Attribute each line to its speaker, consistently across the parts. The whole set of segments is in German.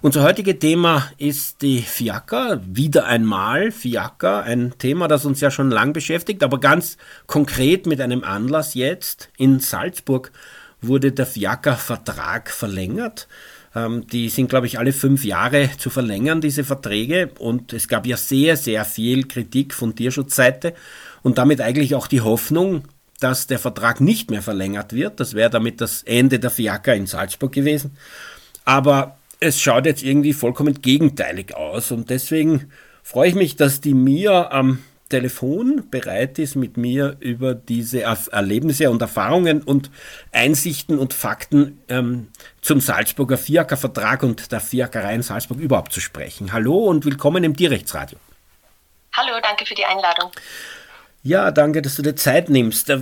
Speaker 1: Unser heutiges Thema ist die Fiaker. Wieder einmal Fiaker, ein Thema, das uns ja schon lang beschäftigt, aber ganz konkret mit einem Anlass jetzt. In Salzburg wurde der Fiaker-Vertrag verlängert. Ähm, die sind, glaube ich, alle fünf Jahre zu verlängern, diese Verträge. Und es gab ja sehr, sehr viel Kritik von Tierschutzseite und damit eigentlich auch die Hoffnung, dass der Vertrag nicht mehr verlängert wird. Das wäre damit das Ende der Fiaker in Salzburg gewesen. Aber es schaut jetzt irgendwie vollkommen gegenteilig aus und deswegen freue ich mich, dass die Mia am Telefon bereit ist, mit mir über diese Erlebnisse und Erfahrungen und Einsichten und Fakten ähm, zum Salzburger Fiaker-Vertrag und der Fiakerei in Salzburg überhaupt zu sprechen. Hallo und willkommen im Tierrechtsradio.
Speaker 2: Hallo, danke für die Einladung.
Speaker 1: Ja, danke, dass du dir Zeit nimmst. Äh,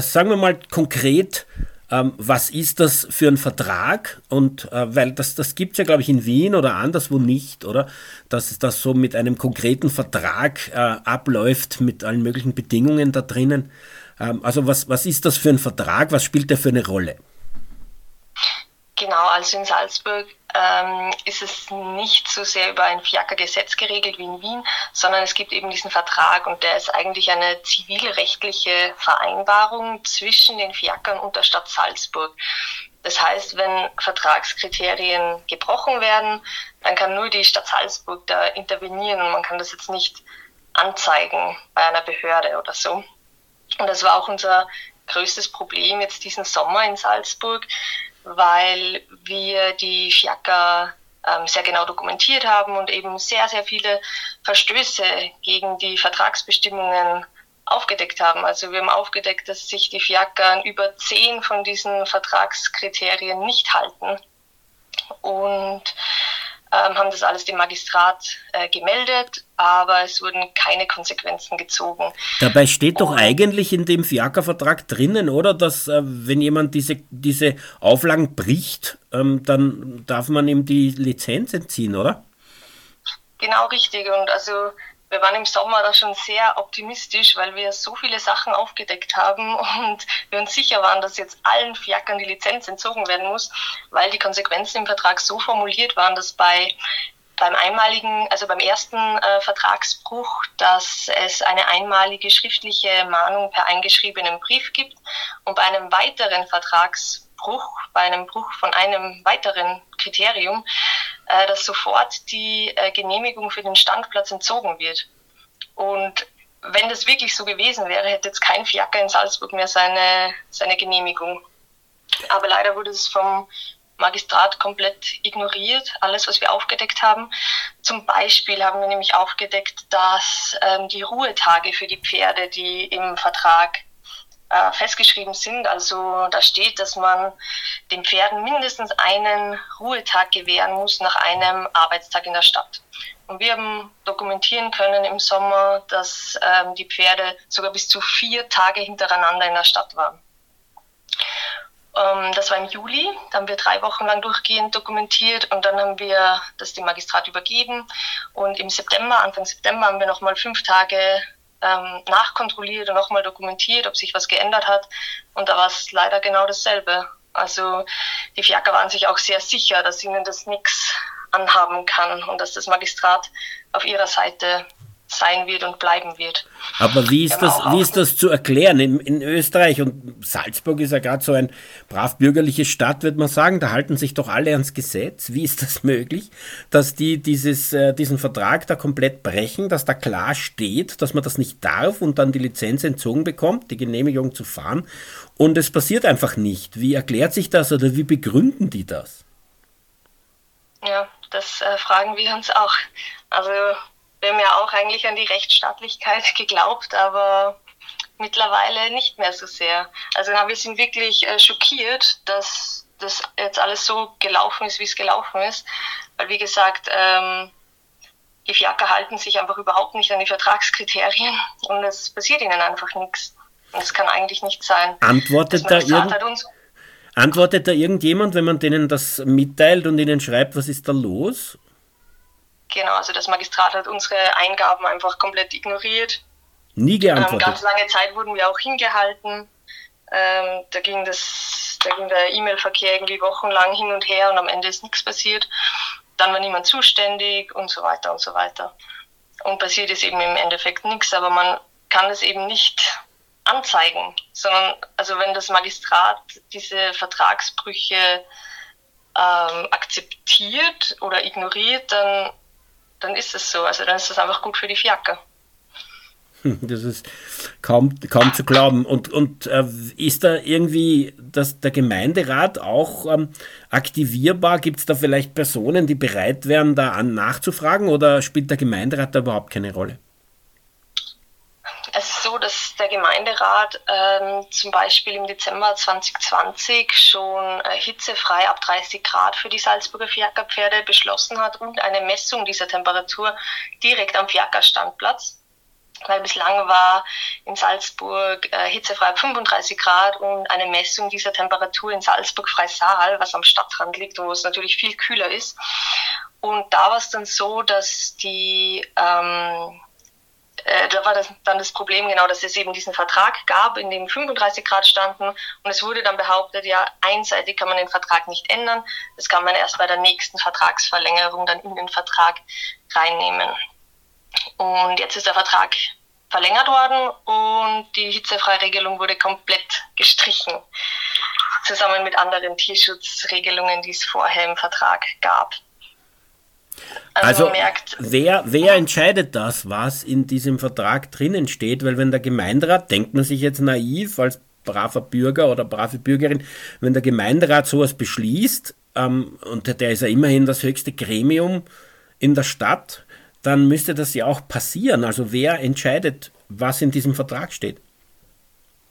Speaker 1: sagen wir mal konkret, ähm, was ist das für ein Vertrag? Und äh, weil das, das gibt es ja, glaube ich, in Wien oder anderswo nicht, oder? Dass das so mit einem konkreten Vertrag äh, abläuft, mit allen möglichen Bedingungen da drinnen. Ähm, also was, was ist das für ein Vertrag? Was spielt der für eine Rolle?
Speaker 2: Genau, also in Salzburg ähm, ist es nicht so sehr über ein Fiaker-Gesetz geregelt wie in Wien, sondern es gibt eben diesen Vertrag und der ist eigentlich eine zivilrechtliche Vereinbarung zwischen den Fiakern und der Stadt Salzburg. Das heißt, wenn Vertragskriterien gebrochen werden, dann kann nur die Stadt Salzburg da intervenieren und man kann das jetzt nicht anzeigen bei einer Behörde oder so. Und das war auch unser größtes Problem jetzt diesen Sommer in Salzburg weil wir die Fiaker ähm, sehr genau dokumentiert haben und eben sehr, sehr viele Verstöße gegen die Vertragsbestimmungen aufgedeckt haben. Also wir haben aufgedeckt, dass sich die Fiaker an über zehn von diesen Vertragskriterien nicht halten. Und haben das alles dem Magistrat äh, gemeldet, aber es wurden keine Konsequenzen gezogen.
Speaker 1: Dabei steht doch Und, eigentlich in dem Fiaker-Vertrag drinnen, oder, dass äh, wenn jemand diese, diese Auflagen bricht, ähm, dann darf man ihm die Lizenz entziehen, oder?
Speaker 2: Genau richtig. Und also wir waren im Sommer da schon sehr optimistisch, weil wir so viele Sachen aufgedeckt haben und wir uns sicher waren, dass jetzt allen Fiakern die Lizenz entzogen werden muss, weil die Konsequenzen im Vertrag so formuliert waren, dass bei beim einmaligen, also beim ersten äh, Vertragsbruch, dass es eine einmalige schriftliche Mahnung per eingeschriebenen Brief gibt und bei einem weiteren Vertragsbruch, bei einem Bruch von einem weiteren Kriterium, äh, dass sofort die äh, Genehmigung für den Standplatz entzogen wird. Und wenn das wirklich so gewesen wäre, hätte jetzt kein Fiaker in Salzburg mehr seine, seine Genehmigung. Aber leider wurde es vom Magistrat komplett ignoriert, alles, was wir aufgedeckt haben. Zum Beispiel haben wir nämlich aufgedeckt, dass ähm, die Ruhetage für die Pferde, die im Vertrag äh, festgeschrieben sind. Also da steht, dass man den Pferden mindestens einen Ruhetag gewähren muss nach einem Arbeitstag in der Stadt. Und wir haben dokumentieren können im Sommer, dass ähm, die Pferde sogar bis zu vier Tage hintereinander in der Stadt waren. Ähm, das war im Juli, da haben wir drei Wochen lang durchgehend dokumentiert und dann haben wir das dem Magistrat übergeben. Und im September, Anfang September, haben wir nochmal fünf Tage ähm, nachkontrolliert und nochmal dokumentiert, ob sich was geändert hat. Und da war es leider genau dasselbe. Also die Fiaker waren sich auch sehr sicher, dass ihnen das nichts anhaben kann und dass das Magistrat auf ihrer Seite sein wird und bleiben wird.
Speaker 1: Aber wie ist, das, wie ist das zu erklären? In, in Österreich und Salzburg ist ja gerade so ein brav bürgerliche Stadt, würde man sagen, da halten sich doch alle ans Gesetz. Wie ist das möglich, dass die dieses, äh, diesen Vertrag da komplett brechen, dass da klar steht, dass man das nicht darf und dann die Lizenz entzogen bekommt, die Genehmigung zu fahren und es passiert einfach nicht? Wie erklärt sich das oder wie begründen die das?
Speaker 2: Ja, das äh, fragen wir uns auch. Also wir haben ja auch eigentlich an die Rechtsstaatlichkeit geglaubt, aber mittlerweile nicht mehr so sehr. Also wir sind wirklich äh, schockiert, dass das jetzt alles so gelaufen ist, wie es gelaufen ist. Weil wie gesagt, ähm, die Fiaker halten sich einfach überhaupt nicht an die Vertragskriterien und es passiert ihnen einfach nichts. Und das kann eigentlich nicht sein.
Speaker 1: Antwortet da, irgend antwortet da irgendjemand, wenn man denen das mitteilt und ihnen schreibt, was ist da los?
Speaker 2: Genau, also das Magistrat hat unsere Eingaben einfach komplett ignoriert.
Speaker 1: Nie geantwortet. Ähm,
Speaker 2: ganz lange Zeit wurden wir auch hingehalten. Ähm, da ging das, da ging der E-Mail-Verkehr irgendwie wochenlang hin und her und am Ende ist nichts passiert. Dann war niemand zuständig und so weiter und so weiter. Und passiert ist eben im Endeffekt nichts, aber man kann es eben nicht anzeigen, sondern also wenn das Magistrat diese Vertragsbrüche ähm, akzeptiert oder ignoriert, dann, dann ist es so. Also dann ist das einfach gut für die Fiaker.
Speaker 1: Das ist kaum, kaum zu glauben. Und, und äh, ist da irgendwie das, der Gemeinderat auch ähm, aktivierbar? Gibt es da vielleicht Personen, die bereit wären, da an nachzufragen oder spielt der Gemeinderat da überhaupt keine Rolle?
Speaker 2: Es ist so, dass der Gemeinderat ähm, zum Beispiel im Dezember 2020 schon äh, hitzefrei ab 30 Grad für die Salzburger Fiakerpferde beschlossen hat und eine Messung dieser Temperatur direkt am Fiakerstandplatz weil bislang war in Salzburg äh, hitzefrei 35 Grad und eine Messung dieser Temperatur in Salzburg-Freisaal, was am Stadtrand liegt, wo es natürlich viel kühler ist. Und da war es dann so, dass die, ähm, äh, da war das dann das Problem genau, dass es eben diesen Vertrag gab, in dem 35 Grad standen und es wurde dann behauptet, ja, einseitig kann man den Vertrag nicht ändern, das kann man erst bei der nächsten Vertragsverlängerung dann in den Vertrag reinnehmen. Und jetzt ist der Vertrag verlängert worden und die Hitzefreiregelung wurde komplett gestrichen, zusammen mit anderen Tierschutzregelungen, die es vorher im Vertrag gab.
Speaker 1: Also, also merkt, wer, wer entscheidet das, was in diesem Vertrag drinnen steht? Weil wenn der Gemeinderat, denkt man sich jetzt naiv als braver Bürger oder brave Bürgerin, wenn der Gemeinderat sowas beschließt, ähm, und der ist ja immerhin das höchste Gremium in der Stadt, dann müsste das ja auch passieren. Also wer entscheidet, was in diesem Vertrag steht?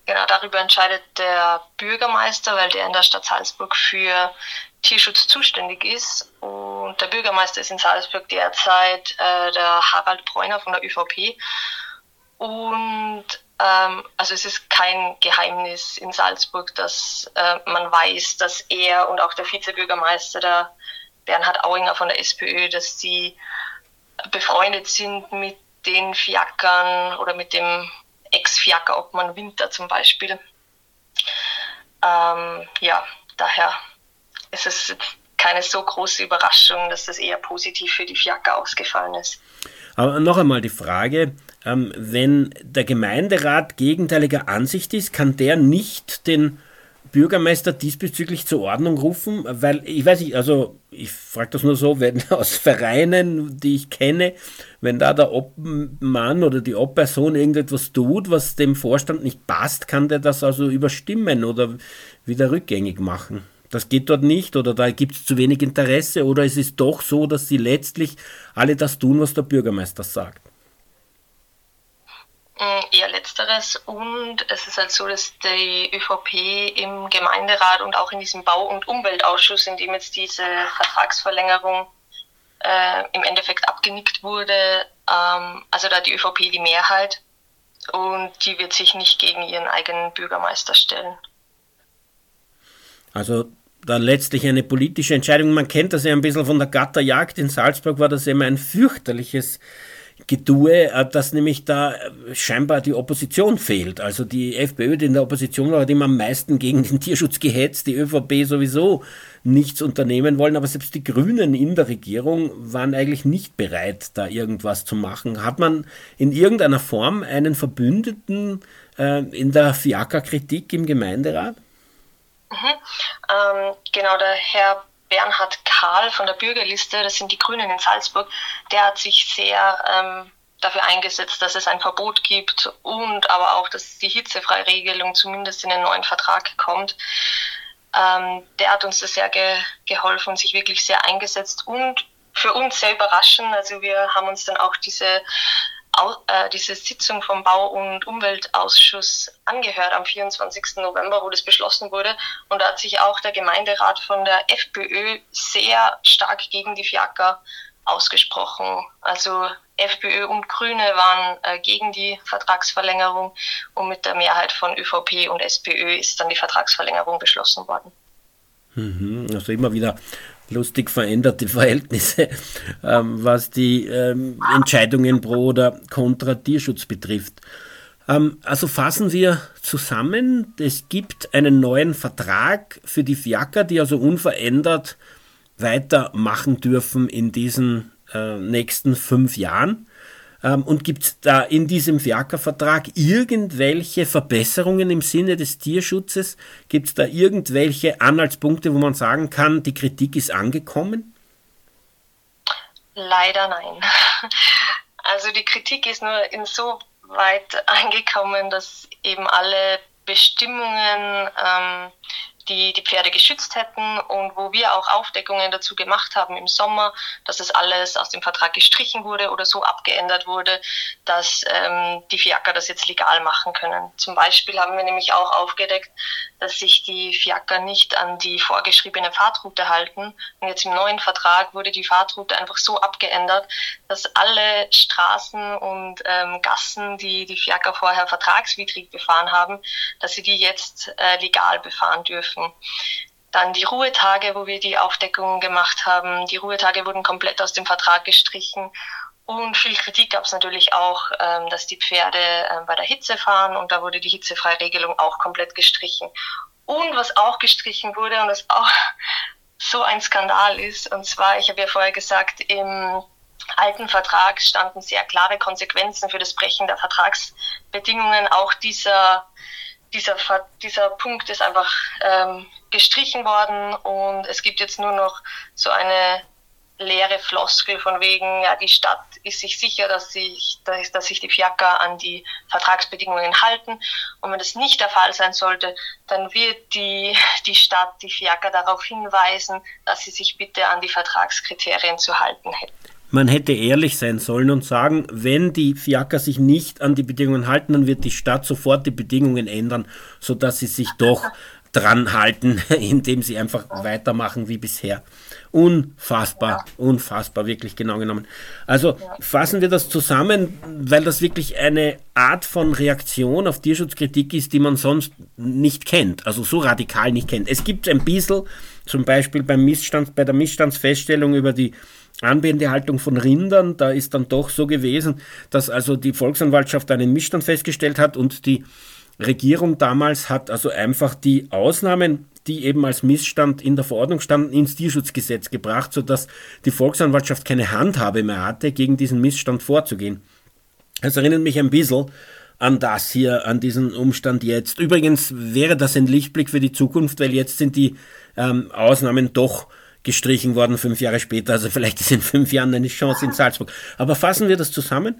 Speaker 2: Genau, darüber entscheidet der Bürgermeister, weil der in der Stadt Salzburg für Tierschutz zuständig ist. Und der Bürgermeister ist in Salzburg derzeit äh, der Harald Bräuner von der ÖVP. Und ähm, also es ist kein Geheimnis in Salzburg, dass äh, man weiß, dass er und auch der Vizebürgermeister, der Bernhard Auinger von der SPÖ, dass sie befreundet sind mit den Fiakern oder mit dem Ex-Fiaker Obmann Winter zum Beispiel. Ähm, ja, daher ist es keine so große Überraschung, dass das eher positiv für die Fiaker ausgefallen ist.
Speaker 1: Aber noch einmal die Frage, ähm, wenn der Gemeinderat gegenteiliger Ansicht ist, kann der nicht den Bürgermeister diesbezüglich zur Ordnung rufen? Weil ich weiß nicht, also ich frage das nur so, wenn aus Vereinen, die ich kenne, wenn da der Obmann oder die Obperson irgendetwas tut, was dem Vorstand nicht passt, kann der das also überstimmen oder wieder rückgängig machen. Das geht dort nicht oder da gibt es zu wenig Interesse oder es ist doch so, dass sie letztlich alle das tun, was der Bürgermeister sagt.
Speaker 2: Eher letzteres und es ist halt so, dass die ÖVP im Gemeinderat und auch in diesem Bau- und Umweltausschuss, in dem jetzt diese Vertragsverlängerung äh, im Endeffekt abgenickt wurde, ähm, also da hat die ÖVP die Mehrheit und die wird sich nicht gegen ihren eigenen Bürgermeister stellen.
Speaker 1: Also dann letztlich eine politische Entscheidung. Man kennt das ja ein bisschen von der Gatterjagd in Salzburg, war das immer ein fürchterliches Gedue, äh, dass nämlich da äh, scheinbar die Opposition fehlt. Also die FPÖ, die in der Opposition war, hat immer am meisten gegen den Tierschutz gehetzt, die ÖVP sowieso nichts unternehmen wollen, aber selbst die Grünen in der Regierung waren eigentlich nicht bereit, da irgendwas zu machen. Hat man in irgendeiner Form einen Verbündeten äh, in der Fiaker-Kritik im Gemeinderat?
Speaker 2: Mhm. Ähm, genau, der Herr Bernhard Karl von der Bürgerliste, das sind die Grünen in Salzburg, der hat sich sehr ähm, dafür eingesetzt, dass es ein Verbot gibt und aber auch, dass die Hitzefreiregelung zumindest in den neuen Vertrag kommt. Ähm, der hat uns sehr ge geholfen und sich wirklich sehr eingesetzt und für uns sehr überraschend. Also wir haben uns dann auch diese äh, diese Sitzung vom Bau- und Umweltausschuss angehört am 24. November, wo das beschlossen wurde. Und da hat sich auch der Gemeinderat von der FPÖ sehr stark gegen die Fiaker ausgesprochen. Also FPÖ und Grüne waren äh, gegen die Vertragsverlängerung und mit der Mehrheit von ÖVP und SPÖ ist dann die Vertragsverlängerung beschlossen worden.
Speaker 1: Mhm, also immer wieder lustig veränderte Verhältnisse, ähm, was die ähm, Entscheidungen pro oder contra Tierschutz betrifft. Ähm, also fassen wir zusammen, es gibt einen neuen Vertrag für die Fiaker, die also unverändert weitermachen dürfen in diesen äh, nächsten fünf Jahren. Ähm, und gibt es da in diesem Fiaker-Vertrag irgendwelche Verbesserungen im Sinne des Tierschutzes? Gibt es da irgendwelche Anhaltspunkte, wo man sagen kann, die Kritik ist angekommen?
Speaker 2: Leider nein. Also die Kritik ist nur insoweit angekommen, dass eben alle Bestimmungen ähm, die die Pferde geschützt hätten und wo wir auch Aufdeckungen dazu gemacht haben im Sommer, dass es alles aus dem Vertrag gestrichen wurde oder so abgeändert wurde, dass ähm, die Fiaker das jetzt legal machen können. Zum Beispiel haben wir nämlich auch aufgedeckt, dass sich die Fiaker nicht an die vorgeschriebene Fahrtroute halten. Und jetzt im neuen Vertrag wurde die Fahrtroute einfach so abgeändert, dass alle Straßen und ähm, Gassen, die die Fiaker vorher vertragswidrig befahren haben, dass sie die jetzt äh, legal befahren dürfen. Dann die Ruhetage, wo wir die Aufdeckungen gemacht haben. Die Ruhetage wurden komplett aus dem Vertrag gestrichen. Und viel Kritik gab es natürlich auch, ähm, dass die Pferde ähm, bei der Hitze fahren und da wurde die Hitzefreiregelung auch komplett gestrichen. Und was auch gestrichen wurde und was auch so ein Skandal ist, und zwar, ich habe ja vorher gesagt, im alten Vertrag standen sehr klare Konsequenzen für das Brechen der Vertragsbedingungen. Auch dieser, dieser, dieser Punkt ist einfach ähm, gestrichen worden und es gibt jetzt nur noch so eine leere Floskel von wegen, ja, die Stadt ist sich sicher, dass sich, dass, dass sich die Fiaker an die Vertragsbedingungen halten. Und wenn das nicht der Fall sein sollte, dann wird die, die Stadt die Fiaker darauf hinweisen, dass sie sich bitte an die Vertragskriterien zu halten hätten.
Speaker 1: Man hätte ehrlich sein sollen und sagen, wenn die Fiaker sich nicht an die Bedingungen halten, dann wird die Stadt sofort die Bedingungen ändern, sodass sie sich doch dran halten, indem sie einfach weitermachen wie bisher. Unfassbar, ja. unfassbar, wirklich genau genommen. Also ja. fassen wir das zusammen, weil das wirklich eine Art von Reaktion auf Tierschutzkritik ist, die man sonst nicht kennt, also so radikal nicht kennt. Es gibt ein bisschen, zum Beispiel beim Missstand, bei der Missstandsfeststellung über die Anwendehaltung von Rindern, da ist dann doch so gewesen, dass also die Volksanwaltschaft einen Missstand festgestellt hat und die Regierung damals hat also einfach die Ausnahmen, die eben als Missstand in der Verordnung standen, ins Tierschutzgesetz gebracht, sodass die Volksanwaltschaft keine Handhabe mehr hatte, gegen diesen Missstand vorzugehen. Das erinnert mich ein bisschen an das hier, an diesen Umstand jetzt. Übrigens wäre das ein Lichtblick für die Zukunft, weil jetzt sind die ähm, Ausnahmen doch gestrichen worden, fünf Jahre später. Also vielleicht ist in fünf Jahren eine Chance in Salzburg. Aber fassen wir das zusammen.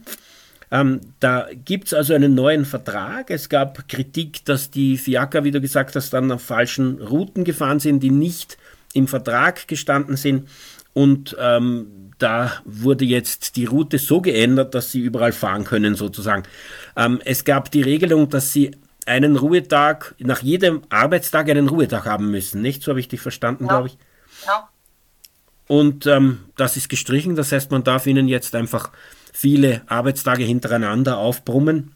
Speaker 1: Ähm, da gibt es also einen neuen Vertrag. Es gab Kritik, dass die Fiaker, wie du gesagt hast, dann auf falschen Routen gefahren sind, die nicht im Vertrag gestanden sind. Und ähm, da wurde jetzt die Route so geändert, dass sie überall fahren können, sozusagen. Ähm, es gab die Regelung, dass sie einen Ruhetag, nach jedem Arbeitstag einen Ruhetag haben müssen. Nicht? So habe ich dich verstanden, ja. glaube ich. Ja. Und ähm, das ist gestrichen, das heißt, man darf ihnen jetzt einfach viele Arbeitstage hintereinander aufbrummen.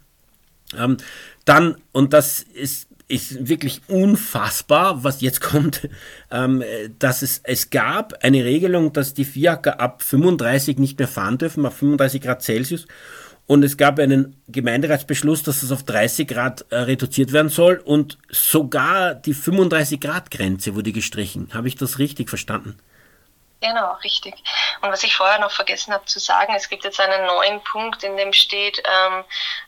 Speaker 1: Ähm, dann, und das ist, ist wirklich unfassbar, was jetzt kommt, ähm, dass es, es gab eine Regelung, dass die Fiaker ab 35 nicht mehr fahren dürfen, auf 35 Grad Celsius. Und es gab einen Gemeinderatsbeschluss, dass es auf 30 Grad äh, reduziert werden soll. Und sogar die 35 Grad Grenze wurde gestrichen. Habe ich das richtig verstanden?
Speaker 2: Genau, richtig. Und was ich vorher noch vergessen habe zu sagen, es gibt jetzt einen neuen Punkt, in dem steht, ähm,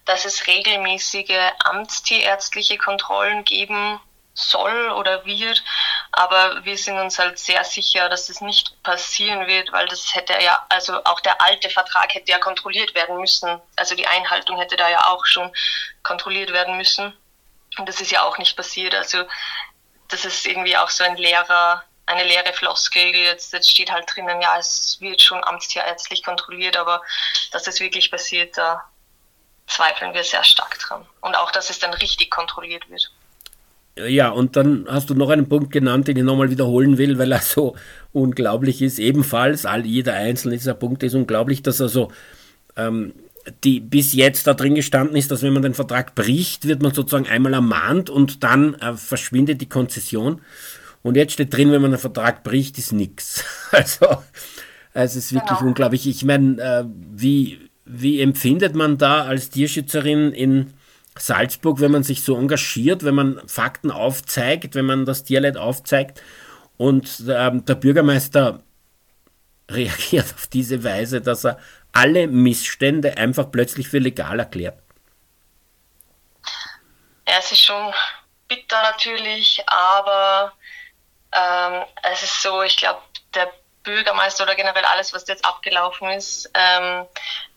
Speaker 2: dass es regelmäßige amtstierärztliche Kontrollen geben soll oder wird. Aber wir sind uns halt sehr sicher, dass das nicht passieren wird, weil das hätte ja, also auch der alte Vertrag hätte ja kontrolliert werden müssen. Also die Einhaltung hätte da ja auch schon kontrolliert werden müssen. Und das ist ja auch nicht passiert. Also das ist irgendwie auch so ein leerer eine leere Floskel. Jetzt, jetzt steht halt drinnen, ja, es wird schon amtstierärztlich kontrolliert, aber dass das wirklich passiert, da zweifeln wir sehr stark dran. Und auch, dass es dann richtig kontrolliert wird.
Speaker 1: Ja, und dann hast du noch einen Punkt genannt, den ich nochmal wiederholen will, weil er so unglaublich ist. Ebenfalls, all, jeder einzelne dieser Punkte ist unglaublich, dass also ähm, die bis jetzt da drin gestanden ist, dass wenn man den Vertrag bricht, wird man sozusagen einmal ermahnt und dann äh, verschwindet die Konzession. Und jetzt steht drin, wenn man den Vertrag bricht, ist nichts. Also, es ist wirklich genau. unglaublich. Ich meine, äh, wie, wie empfindet man da als Tierschützerin in Salzburg, wenn man sich so engagiert, wenn man Fakten aufzeigt, wenn man das Tierleid aufzeigt und ähm, der Bürgermeister reagiert auf diese Weise, dass er alle Missstände einfach plötzlich für legal erklärt.
Speaker 2: Ja, es ist schon bitter natürlich, aber ähm, es ist so, ich glaube, der Bürgermeister oder generell alles, was jetzt abgelaufen ist, ähm,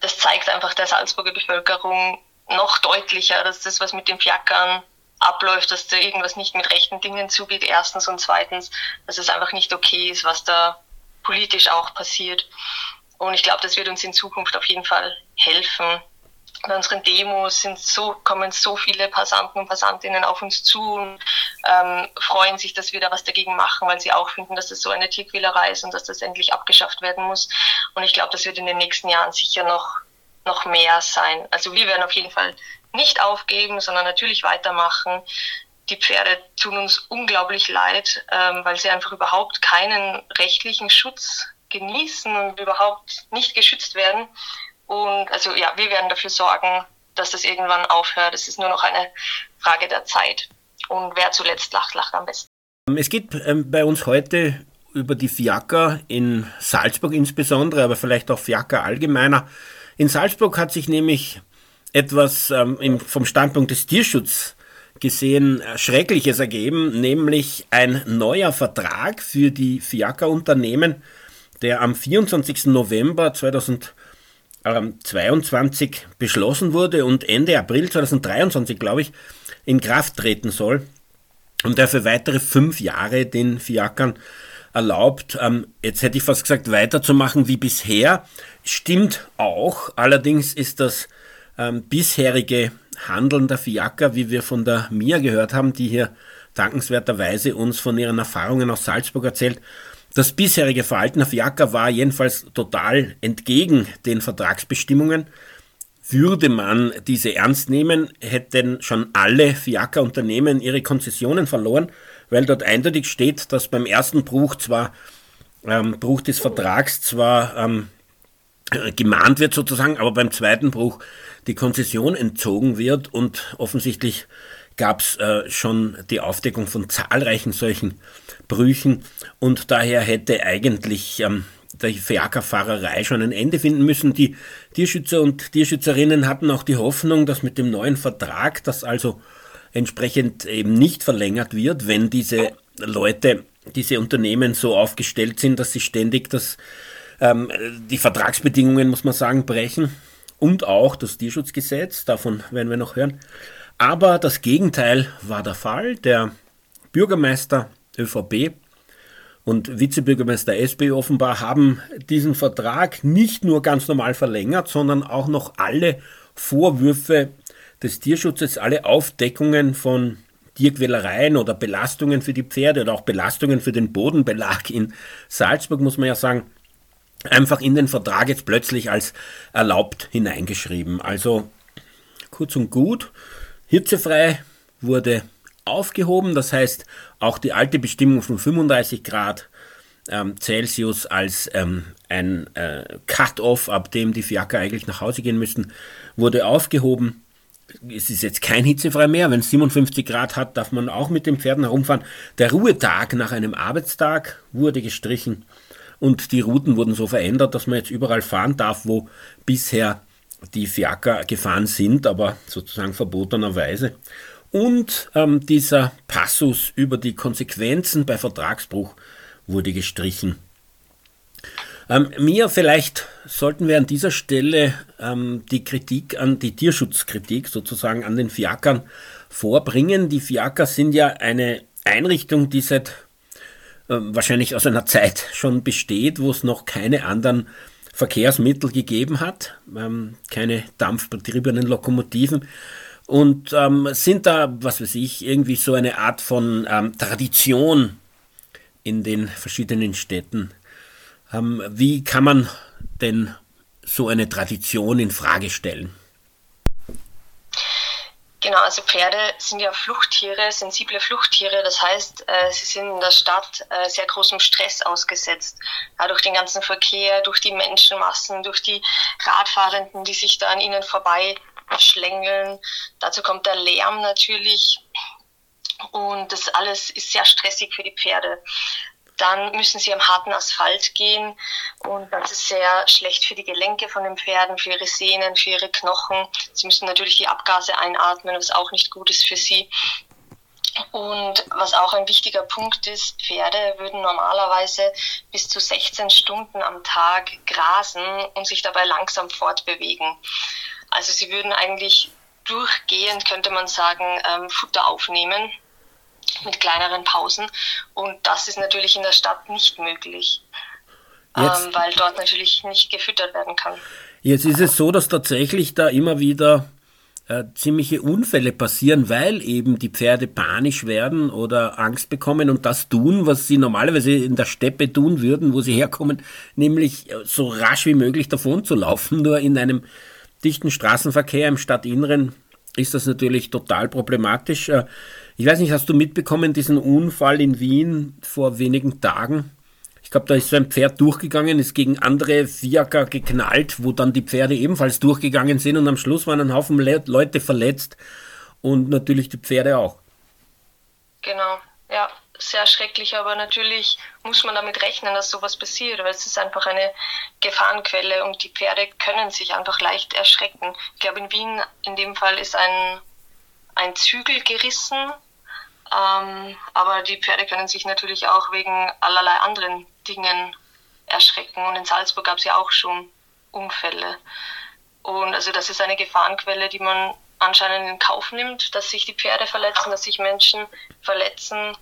Speaker 2: das zeigt einfach der Salzburger Bevölkerung noch deutlicher, dass das, was mit den Fiakern abläuft, dass da irgendwas nicht mit rechten Dingen zugeht, erstens und zweitens, dass es einfach nicht okay ist, was da politisch auch passiert. Und ich glaube, das wird uns in Zukunft auf jeden Fall helfen. Bei unseren Demos sind so, kommen so viele Passanten und Passantinnen auf uns zu und ähm, freuen sich, dass wir da was dagegen machen, weil sie auch finden, dass das so eine Tierquälerei ist und dass das endlich abgeschafft werden muss. Und ich glaube, das wird in den nächsten Jahren sicher noch, noch mehr sein. Also wir werden auf jeden Fall nicht aufgeben, sondern natürlich weitermachen. Die Pferde tun uns unglaublich leid, ähm, weil sie einfach überhaupt keinen rechtlichen Schutz genießen und überhaupt nicht geschützt werden. Und also ja, wir werden dafür sorgen, dass das irgendwann aufhört. Es ist nur noch eine Frage der Zeit. Und wer zuletzt lacht, lacht am besten.
Speaker 1: Es geht ähm, bei uns heute über die Fiaker in Salzburg insbesondere, aber vielleicht auch Fiaker allgemeiner. In Salzburg hat sich nämlich etwas ähm, vom Standpunkt des Tierschutzes gesehen äh, Schreckliches ergeben, nämlich ein neuer Vertrag für die Fiaker-Unternehmen, der am 24. November 2022 beschlossen wurde und Ende April 2023, glaube ich, in Kraft treten soll und der für weitere fünf Jahre den Fiakern erlaubt, ähm, jetzt hätte ich fast gesagt, weiterzumachen wie bisher. Stimmt auch, allerdings ist das ähm, bisherige Handeln der Fiaker, wie wir von der Mia gehört haben, die hier dankenswerterweise uns von ihren Erfahrungen aus Salzburg erzählt. Das bisherige Verhalten der Fiaker war jedenfalls total entgegen den Vertragsbestimmungen. Würde man diese ernst nehmen, hätten schon alle Fiaker-Unternehmen ihre Konzessionen verloren, weil dort eindeutig steht, dass beim ersten Bruch zwar ähm, Bruch des Vertrags zwar ähm, gemahnt wird sozusagen, aber beim zweiten Bruch die Konzession entzogen wird und offensichtlich gab es äh, schon die Aufdeckung von zahlreichen solchen Brüchen und daher hätte eigentlich ähm, der Fiakerfahrerei schon ein Ende finden müssen. Die Tierschützer und Tierschützerinnen hatten auch die Hoffnung, dass mit dem neuen Vertrag, das also entsprechend eben nicht verlängert wird, wenn diese Leute, diese Unternehmen so aufgestellt sind, dass sie ständig das, ähm, die Vertragsbedingungen, muss man sagen, brechen und auch das Tierschutzgesetz, davon werden wir noch hören. Aber das Gegenteil war der Fall. Der Bürgermeister ÖVP und Vizebürgermeister SPÖ offenbar haben diesen Vertrag nicht nur ganz normal verlängert, sondern auch noch alle Vorwürfe des Tierschutzes, alle Aufdeckungen von Tierquälereien oder Belastungen für die Pferde oder auch Belastungen für den Bodenbelag in Salzburg, muss man ja sagen, einfach in den Vertrag jetzt plötzlich als erlaubt hineingeschrieben. Also kurz und gut, hitzefrei wurde aufgehoben, das heißt auch die alte Bestimmung von 35 Grad ähm, Celsius als ähm, ein äh, Cut-off, ab dem die Fiaker eigentlich nach Hause gehen müssten, wurde aufgehoben. Es ist jetzt kein hitzefrei mehr. Wenn es 57 Grad hat, darf man auch mit den Pferden herumfahren. Der Ruhetag nach einem Arbeitstag wurde gestrichen und die Routen wurden so verändert, dass man jetzt überall fahren darf, wo bisher die Fiaker gefahren sind, aber sozusagen verbotenerweise. Und ähm, dieser Passus über die Konsequenzen bei Vertragsbruch wurde gestrichen. Ähm, mir vielleicht sollten wir an dieser Stelle ähm, die Kritik an die Tierschutzkritik sozusagen an den Fiakern vorbringen. Die Fiaker sind ja eine Einrichtung, die seit ähm, wahrscheinlich aus einer Zeit schon besteht, wo es noch keine anderen Verkehrsmittel gegeben hat, ähm, keine dampfbetriebenen Lokomotiven und ähm, sind da, was weiß ich, irgendwie so eine Art von ähm, Tradition in den verschiedenen Städten. Ähm, wie kann man denn so eine Tradition in Frage stellen?
Speaker 2: Genau, also Pferde sind ja Fluchttiere, sensible Fluchttiere. Das heißt, äh, sie sind in der Stadt äh, sehr großem Stress ausgesetzt. Ja, durch den ganzen Verkehr, durch die Menschenmassen, durch die Radfahrenden, die sich da an ihnen vorbei schlängeln. Dazu kommt der Lärm natürlich. Und das alles ist sehr stressig für die Pferde dann müssen sie am harten Asphalt gehen und das ist sehr schlecht für die Gelenke von den Pferden, für ihre Sehnen, für ihre Knochen. Sie müssen natürlich die Abgase einatmen, was auch nicht gut ist für sie. Und was auch ein wichtiger Punkt ist, Pferde würden normalerweise bis zu 16 Stunden am Tag grasen und sich dabei langsam fortbewegen. Also sie würden eigentlich durchgehend, könnte man sagen, ähm, Futter aufnehmen mit kleineren Pausen. Und das ist natürlich in der Stadt nicht möglich, ähm, weil dort natürlich nicht gefüttert werden kann.
Speaker 1: Jetzt ist es so, dass tatsächlich da immer wieder äh, ziemliche Unfälle passieren, weil eben die Pferde panisch werden oder Angst bekommen und das tun, was sie normalerweise in der Steppe tun würden, wo sie herkommen, nämlich äh, so rasch wie möglich davon zu laufen. Nur in einem dichten Straßenverkehr im Stadtinneren ist das natürlich total problematisch. Äh, ich weiß nicht, hast du mitbekommen, diesen Unfall in Wien vor wenigen Tagen? Ich glaube, da ist so ein Pferd durchgegangen, ist gegen andere Fiaker geknallt, wo dann die Pferde ebenfalls durchgegangen sind und am Schluss waren ein Haufen Le Leute verletzt und natürlich die Pferde auch.
Speaker 2: Genau, ja, sehr schrecklich, aber natürlich muss man damit rechnen, dass sowas passiert, weil es ist einfach eine Gefahrenquelle und die Pferde können sich einfach leicht erschrecken. Ich glaube, in Wien in dem Fall ist ein, ein Zügel gerissen ähm, aber die Pferde können sich natürlich auch wegen allerlei anderen Dingen erschrecken. Und in Salzburg gab es ja auch schon Unfälle. Und also das ist eine Gefahrenquelle, die man anscheinend in Kauf nimmt, dass sich die Pferde verletzen, dass sich Menschen verletzen.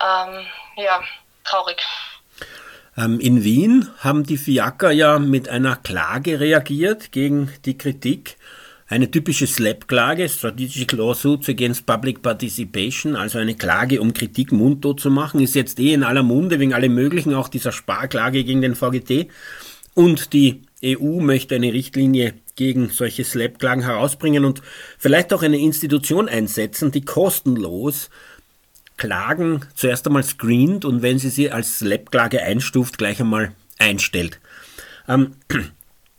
Speaker 2: Ähm, ja, traurig.
Speaker 1: Ähm, in Wien haben die Fiaker ja mit einer Klage reagiert gegen die Kritik eine typische SLAP-Klage, Strategic Lawsuits Against Public Participation, also eine Klage, um Kritik mundtot zu machen, ist jetzt eh in aller Munde wegen allem Möglichen, auch dieser Sparklage gegen den VGT. Und die EU möchte eine Richtlinie gegen solche SLAP-Klagen herausbringen und vielleicht auch eine Institution einsetzen, die kostenlos Klagen zuerst einmal screent und wenn sie sie als SLAP-Klage einstuft, gleich einmal einstellt. Ähm,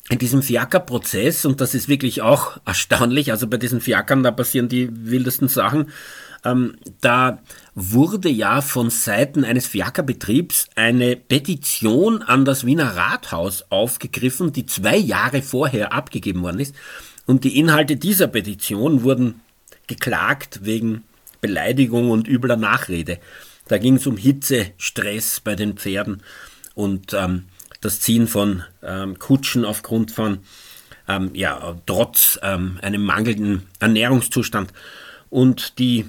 Speaker 1: in diesem Fiaker-Prozess, und das ist wirklich auch erstaunlich, also bei diesen Fiakern, da passieren die wildesten Sachen, ähm, da wurde ja von Seiten eines Fiakerbetriebs eine Petition an das Wiener Rathaus aufgegriffen, die zwei Jahre vorher abgegeben worden ist. Und die Inhalte dieser Petition wurden geklagt wegen Beleidigung und übler Nachrede. Da ging es um Hitze, Stress bei den Pferden und ähm, das Ziehen von ähm, Kutschen aufgrund von ähm, ja, trotz ähm, einem mangelnden Ernährungszustand. Und die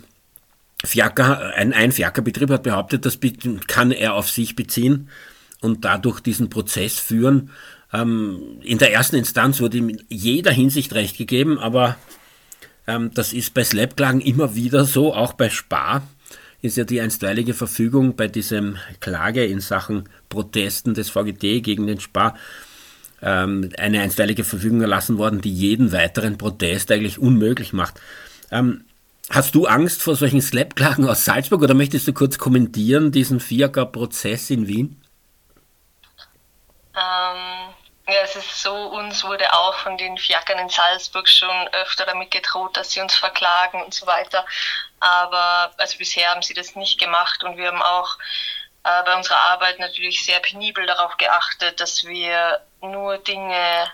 Speaker 1: Fiaker, ein, ein Fiakerbetrieb hat behauptet, das kann er auf sich beziehen und dadurch diesen Prozess führen. Ähm, in der ersten Instanz wurde ihm in jeder Hinsicht recht gegeben, aber ähm, das ist bei Slapklagen immer wieder so, auch bei Spar ist ja die einstweilige Verfügung bei diesem Klage in Sachen Protesten des VGT gegen den Spar ähm, eine einstweilige Verfügung erlassen worden, die jeden weiteren Protest eigentlich unmöglich macht. Ähm, hast du Angst vor solchen Slap-Klagen aus Salzburg oder möchtest du kurz kommentieren diesen Fiaker-Prozess in Wien?
Speaker 2: Ähm, ja, es ist so, uns wurde auch von den Fiakern in Salzburg schon öfter damit gedroht, dass sie uns verklagen und so weiter. Aber also bisher haben sie das nicht gemacht und wir haben auch äh, bei unserer Arbeit natürlich sehr penibel darauf geachtet, dass wir nur Dinge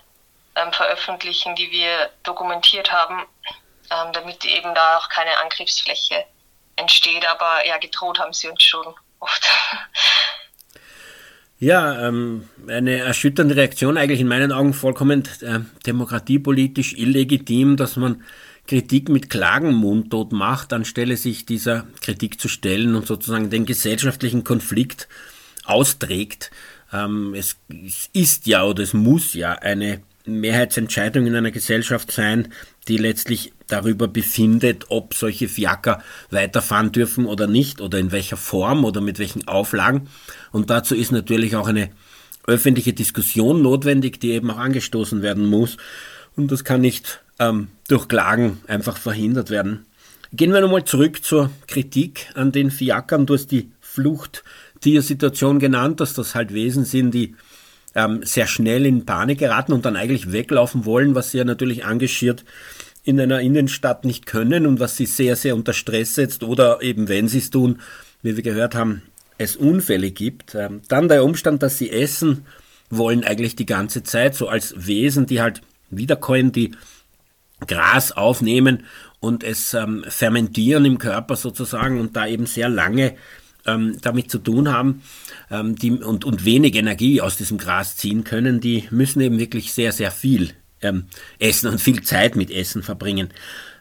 Speaker 2: ähm, veröffentlichen, die wir dokumentiert haben, ähm, damit eben da auch keine Angriffsfläche entsteht. Aber ja, gedroht haben sie uns schon oft.
Speaker 1: Ja, ähm, eine erschütternde Reaktion, eigentlich in meinen Augen vollkommen äh, demokratiepolitisch illegitim, dass man Kritik mit Klagen mundtot macht, anstelle sich dieser Kritik zu stellen und sozusagen den gesellschaftlichen Konflikt austrägt. Ähm, es, es ist ja oder es muss ja eine Mehrheitsentscheidung in einer Gesellschaft sein, die letztlich darüber befindet, ob solche Fiaker weiterfahren dürfen oder nicht oder in welcher Form oder mit welchen Auflagen. Und dazu ist natürlich auch eine öffentliche Diskussion notwendig, die eben auch angestoßen werden muss. Und das kann nicht ähm, durch Klagen einfach verhindert werden. Gehen wir nochmal zurück zur Kritik an den Fiakern. Du hast die Fluchttiersituation genannt, dass das halt Wesen sind, die ähm, sehr schnell in Panik geraten und dann eigentlich weglaufen wollen, was sie ja natürlich engagiert in einer Innenstadt nicht können und was sie sehr, sehr unter Stress setzt oder eben wenn sie es tun, wie wir gehört haben, es Unfälle gibt. Ähm, dann der Umstand, dass sie essen wollen eigentlich die ganze Zeit, so als Wesen, die halt wiederkäuen, die Gras aufnehmen und es ähm, fermentieren im Körper sozusagen und da eben sehr lange ähm, damit zu tun haben ähm, die, und, und wenig Energie aus diesem Gras ziehen können, die müssen eben wirklich sehr, sehr viel ähm, essen und viel Zeit mit Essen verbringen.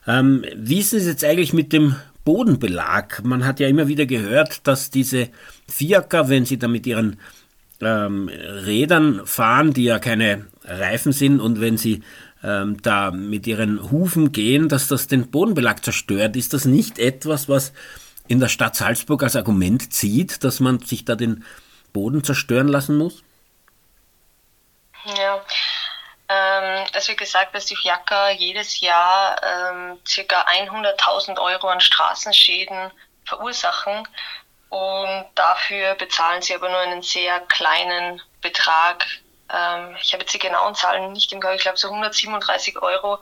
Speaker 1: Ähm, wie ist es jetzt eigentlich mit dem Bodenbelag? Man hat ja immer wieder gehört, dass diese Fiaker, wenn sie da mit ihren ähm, Rädern fahren, die ja keine Reifen sind, und wenn sie ähm, da mit ihren Hufen gehen, dass das den Bodenbelag zerstört. Ist das nicht etwas, was in der Stadt Salzburg als Argument zieht, dass man sich da den Boden zerstören lassen muss?
Speaker 2: Ja, ähm, es wird gesagt, dass die Fiaker jedes Jahr ähm, ca. 100.000 Euro an Straßenschäden verursachen und dafür bezahlen sie aber nur einen sehr kleinen Betrag. Ähm, ich habe jetzt die genauen Zahlen nicht im Kopf, ich glaube so 137 Euro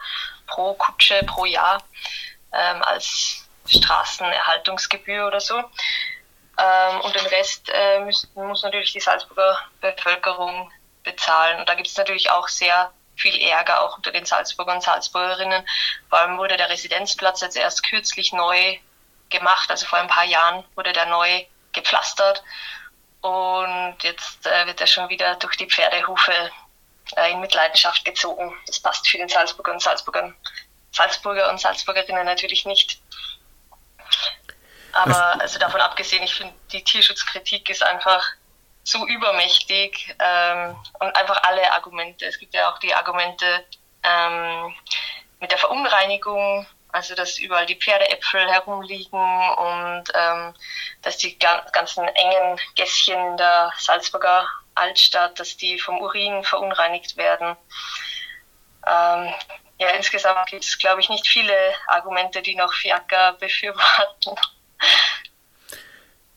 Speaker 2: pro Kutsche pro Jahr ähm, als Straßenerhaltungsgebühr oder so. Ähm, und den Rest äh, müssen, muss natürlich die Salzburger Bevölkerung bezahlen. Und da gibt es natürlich auch sehr viel Ärger auch unter den Salzburgern und Salzburgerinnen. Vor allem wurde der Residenzplatz jetzt erst kürzlich neu gemacht, also vor ein paar Jahren wurde der neu gepflastert und jetzt äh, wird er schon wieder durch die Pferdehufe äh, in Mitleidenschaft gezogen. Das passt für den Salzburger und Salzburgern, Salzburger und Salzburgerinnen natürlich nicht. Aber also davon abgesehen, ich finde, die Tierschutzkritik ist einfach so übermächtig ähm, und einfach alle Argumente. Es gibt ja auch die Argumente ähm, mit der Verunreinigung, also dass überall die Pferdeäpfel herumliegen und ähm, dass die ganzen engen Gässchen der Salzburger Altstadt, dass die vom Urin verunreinigt werden. Ähm, ja, insgesamt gibt es, glaube ich, nicht viele Argumente, die noch Fiaker befürworten.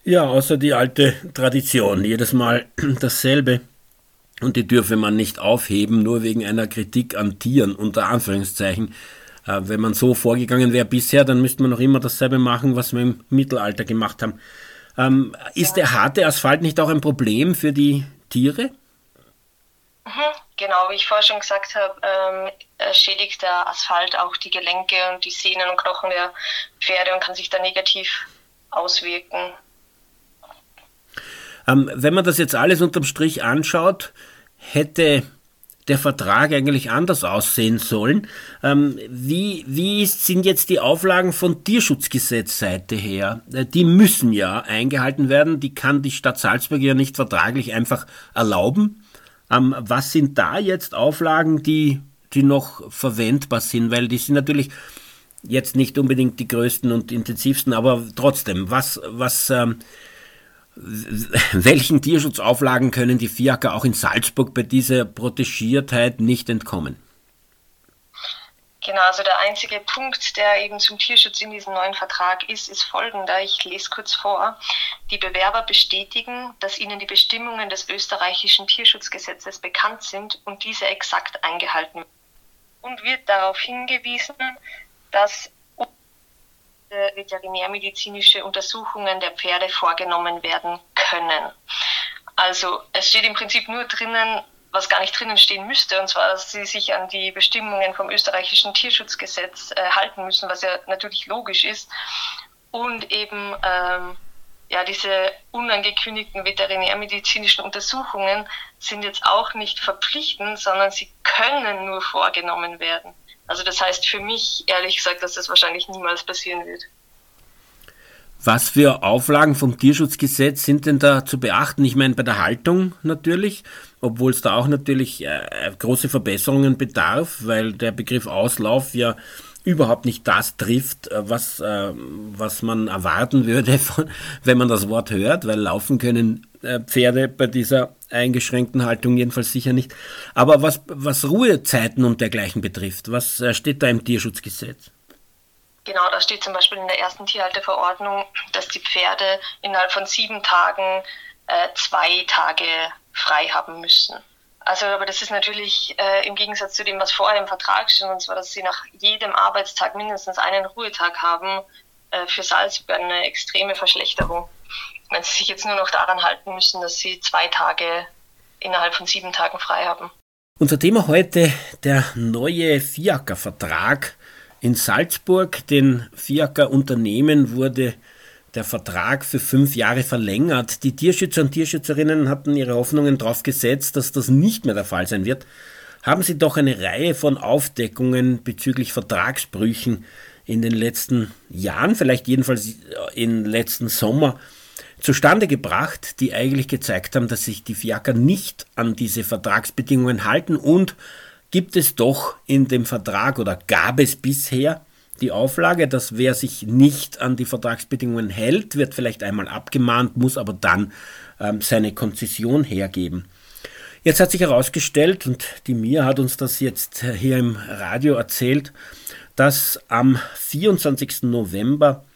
Speaker 1: Ja, außer die alte Tradition. Jedes Mal dasselbe. Und die dürfe man nicht aufheben, nur wegen einer Kritik an Tieren, unter Anführungszeichen. Äh, wenn man so vorgegangen wäre bisher, dann müsste man noch immer dasselbe machen, was wir im Mittelalter gemacht haben. Ähm, ist der harte Asphalt nicht auch ein Problem für die Tiere?
Speaker 2: Genau, wie ich vorher schon gesagt habe, ähm, schädigt der Asphalt auch die Gelenke und die Sehnen und Knochen der Pferde und kann sich da negativ auswirken.
Speaker 1: Ähm, wenn man das jetzt alles unterm Strich anschaut, hätte der Vertrag eigentlich anders aussehen sollen. Ähm, wie wie sind jetzt die Auflagen von Tierschutzgesetzseite her? Äh, die müssen ja eingehalten werden. Die kann die Stadt Salzburg ja nicht vertraglich einfach erlauben. Ähm, was sind da jetzt Auflagen, die, die noch verwendbar sind? Weil die sind natürlich jetzt nicht unbedingt die größten und intensivsten, aber trotzdem, was, was ähm, welchen Tierschutzauflagen können die Fiaker auch in Salzburg bei dieser Protegiertheit nicht entkommen?
Speaker 2: Genau, also der einzige Punkt, der eben zum Tierschutz in diesem neuen Vertrag ist, ist folgender. Ich lese kurz vor. Die Bewerber bestätigen, dass ihnen die Bestimmungen des österreichischen Tierschutzgesetzes bekannt sind und diese exakt eingehalten werden. Und wird darauf hingewiesen, dass veterinärmedizinische Untersuchungen der Pferde vorgenommen werden können. Also es steht im Prinzip nur drinnen, was gar nicht drinnen stehen müsste, und zwar, dass sie sich an die Bestimmungen vom österreichischen Tierschutzgesetz äh, halten müssen, was ja natürlich logisch ist. Und eben ähm, ja, diese unangekündigten veterinärmedizinischen Untersuchungen sind jetzt auch nicht verpflichtend, sondern sie können nur vorgenommen werden. Also das heißt für mich ehrlich gesagt, dass das wahrscheinlich niemals passieren wird.
Speaker 1: Was für Auflagen vom Tierschutzgesetz sind denn da zu beachten? Ich meine, bei der Haltung natürlich, obwohl es da auch natürlich äh, große Verbesserungen bedarf, weil der Begriff Auslauf ja überhaupt nicht das trifft, äh, was, äh, was man erwarten würde, von, wenn man das Wort hört, weil laufen können Pferde bei dieser eingeschränkten Haltung jedenfalls sicher nicht. Aber was, was Ruhezeiten und dergleichen betrifft, was äh, steht da im Tierschutzgesetz?
Speaker 2: Genau, da steht zum Beispiel in der ersten Tierhalteverordnung, dass die Pferde innerhalb von sieben Tagen äh, zwei Tage frei haben müssen. Also, aber das ist natürlich äh, im Gegensatz zu dem, was vorher im Vertrag steht, und zwar, dass sie nach jedem Arbeitstag mindestens einen Ruhetag haben, äh, für Salzburg eine extreme Verschlechterung. Wenn sie sich jetzt nur noch daran halten müssen, dass sie zwei Tage innerhalb von sieben Tagen frei haben.
Speaker 1: Unser Thema heute der neue FIACA-Vertrag in Salzburg. Den FIACA-Unternehmen wurde der Vertrag für fünf Jahre verlängert. Die Tierschützer und Tierschützerinnen hatten ihre Hoffnungen darauf gesetzt, dass das nicht mehr der Fall sein wird. Haben sie doch eine Reihe von Aufdeckungen bezüglich Vertragsbrüchen in den letzten Jahren, vielleicht jedenfalls im letzten Sommer, zustande gebracht, die eigentlich gezeigt haben, dass sich die Fiaker nicht an diese Vertragsbedingungen halten und gibt es doch in dem Vertrag oder gab es bisher die Auflage, dass wer sich nicht an die Vertragsbedingungen hält, wird vielleicht einmal abgemahnt, muss aber dann ähm, seine Konzession hergeben. Jetzt hat sich herausgestellt, und die Mia hat uns das jetzt hier im Radio erzählt, dass am 24. November äh,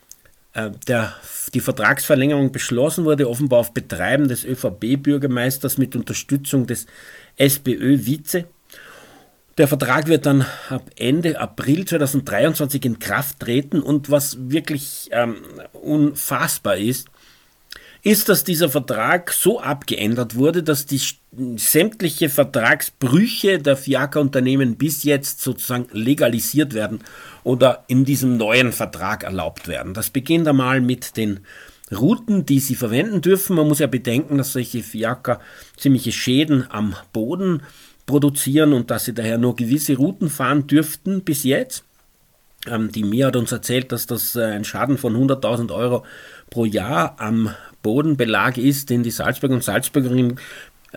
Speaker 1: der, die Vertragsverlängerung beschlossen wurde, offenbar auf Betreiben des ÖVP-Bürgermeisters mit Unterstützung des SPÖ-Vize der Vertrag wird dann ab Ende April 2023 in Kraft treten und was wirklich ähm, unfassbar ist, ist, dass dieser Vertrag so abgeändert wurde, dass die sämtliche Vertragsbrüche der Fiaker-Unternehmen bis jetzt sozusagen legalisiert werden oder in diesem neuen Vertrag erlaubt werden. Das beginnt einmal mit den Routen, die sie verwenden dürfen. Man muss ja bedenken, dass solche Fiaker ziemliche Schäden am Boden produzieren und dass sie daher nur gewisse Routen fahren dürften bis jetzt. Ähm, die Mia hat uns erzählt, dass das äh, ein Schaden von 100.000 Euro pro Jahr am Bodenbelag ist, den die Salzburger und Salzburgerinnen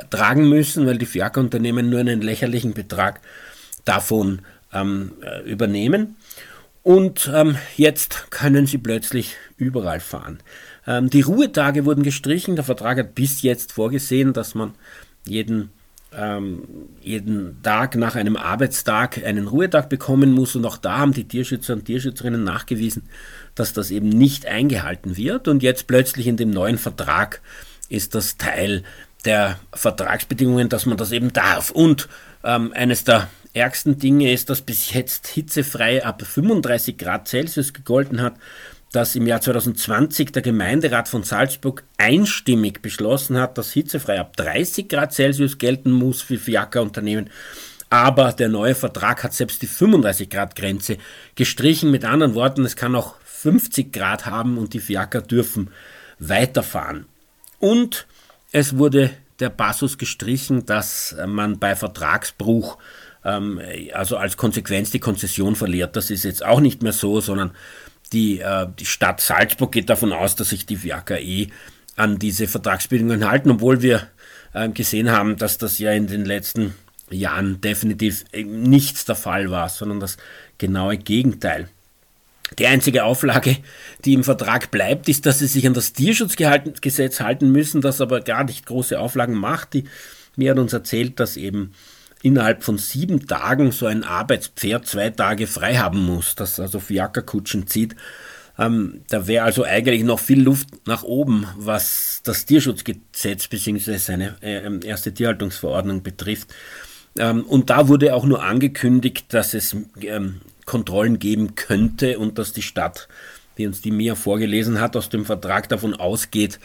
Speaker 1: tragen müssen, weil die Fiakerunternehmen nur einen lächerlichen Betrag davon ähm, äh, übernehmen. Und ähm, jetzt können sie plötzlich überall fahren. Ähm, die Ruhetage wurden gestrichen. Der Vertrag hat bis jetzt vorgesehen, dass man jeden ähm, jeden Tag nach einem Arbeitstag einen Ruhetag bekommen muss. Und auch da haben die Tierschützer und Tierschützerinnen nachgewiesen, dass das eben nicht eingehalten wird. Und jetzt plötzlich in dem neuen Vertrag ist das Teil der Vertragsbedingungen, dass man das eben darf. Und ähm, eines der ärgsten Dinge ist, dass bis jetzt hitzefrei ab 35 Grad Celsius gegolten hat dass im Jahr 2020 der Gemeinderat von Salzburg einstimmig beschlossen hat, dass hitzefrei ab 30 Grad Celsius gelten muss für Fiaker-Unternehmen. Aber der neue Vertrag hat selbst die 35 Grad Grenze gestrichen. Mit anderen Worten, es kann auch 50 Grad haben und die Fiaker dürfen weiterfahren. Und es wurde der Passus gestrichen, dass man bei Vertragsbruch ähm, also als Konsequenz die Konzession verliert. Das ist jetzt auch nicht mehr so, sondern die, äh, die Stadt Salzburg geht davon aus, dass sich die WKE an diese Vertragsbedingungen halten, obwohl wir äh, gesehen haben, dass das ja in den letzten Jahren definitiv nichts der Fall war, sondern das genaue Gegenteil. Die einzige Auflage, die im Vertrag bleibt, ist, dass sie sich an das Tierschutzgesetz halten müssen, das aber gar nicht große Auflagen macht. Die, mir hat uns erzählt, dass eben innerhalb von sieben Tagen so ein Arbeitspferd zwei Tage frei haben muss, das also Fiakerkutschen zieht. Ähm, da wäre also eigentlich noch viel Luft nach oben, was das Tierschutzgesetz bzw. seine äh, ähm, erste Tierhaltungsverordnung betrifft. Ähm, und da wurde auch nur angekündigt, dass es ähm, Kontrollen geben könnte und dass die Stadt, wie uns die Mia vorgelesen hat, aus dem Vertrag davon ausgeht,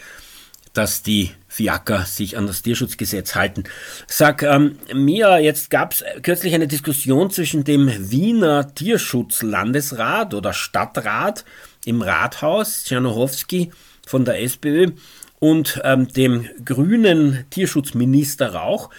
Speaker 1: dass die Fiaker sich an das Tierschutzgesetz halten. Sag ähm, Mia, jetzt gab es kürzlich eine Diskussion zwischen dem Wiener Tierschutzlandesrat oder Stadtrat im Rathaus, Czernochowski von der SPÖ, und ähm, dem grünen Tierschutzminister Rauch